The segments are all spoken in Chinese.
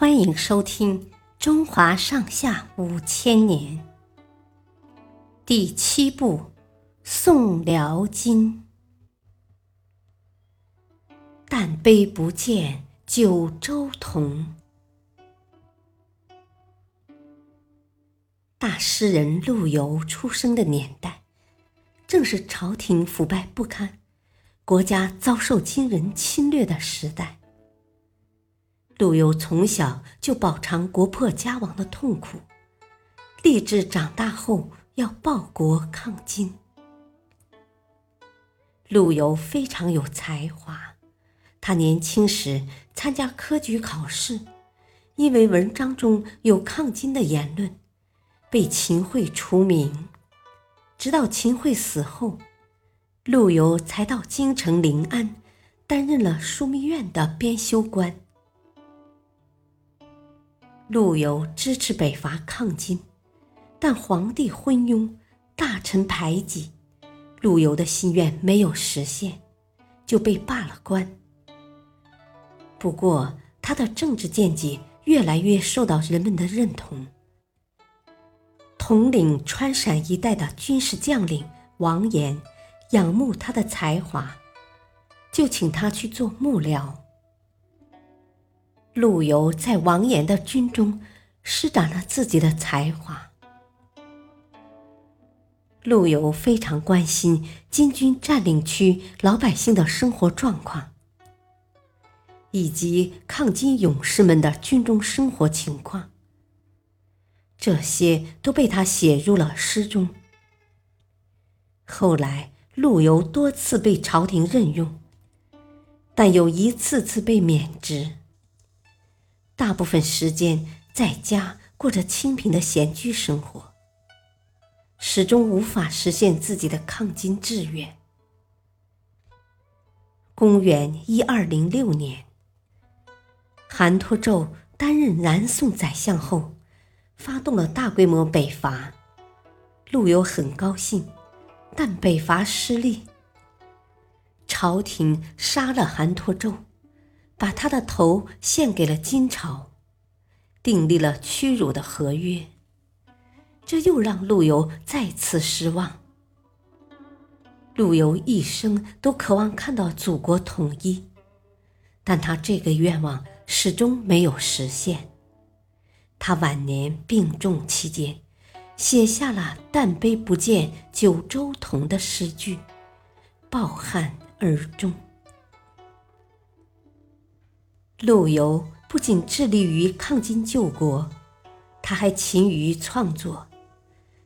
欢迎收听《中华上下五千年》第七部《宋辽金》。但悲不见九州同。大诗人陆游出生的年代，正是朝廷腐败不堪、国家遭受金人侵略的时代。陆游从小就饱尝国破家亡的痛苦，立志长大后要报国抗金。陆游非常有才华，他年轻时参加科举考试，因为文章中有抗金的言论，被秦桧除名。直到秦桧死后，陆游才到京城临安，担任了枢密院的编修官。陆游支持北伐抗金，但皇帝昏庸，大臣排挤，陆游的心愿没有实现，就被罢了官。不过，他的政治见解越来越受到人们的认同。统领川陕一带的军事将领王延仰慕他的才华，就请他去做幕僚。陆游在王延的军中施展了自己的才华。陆游非常关心金军占领区老百姓的生活状况，以及抗金勇士们的军中生活情况，这些都被他写入了诗中。后来，陆游多次被朝廷任用，但又一次次被免职。大部分时间在家过着清贫的闲居生活，始终无法实现自己的抗金志愿。公元一二零六年，韩托胄担任南宋宰相后，发动了大规模北伐。陆游很高兴，但北伐失利，朝廷杀了韩托胄。把他的头献给了金朝，订立了屈辱的合约，这又让陆游再次失望。陆游一生都渴望看到祖国统一，但他这个愿望始终没有实现。他晚年病重期间，写下了“但悲不见九州同”的诗句，抱憾而终。陆游不仅致力于抗金救国，他还勤于创作，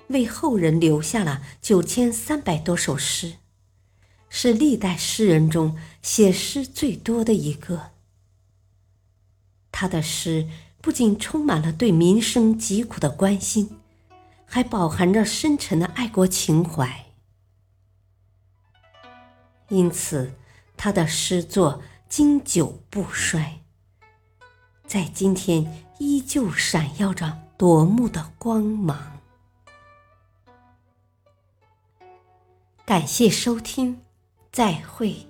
为后人留下了九千三百多首诗，是历代诗人中写诗最多的一个。他的诗不仅充满了对民生疾苦的关心，还饱含着深沉的爱国情怀，因此他的诗作经久不衰。在今天依旧闪耀着夺目的光芒。感谢收听，再会。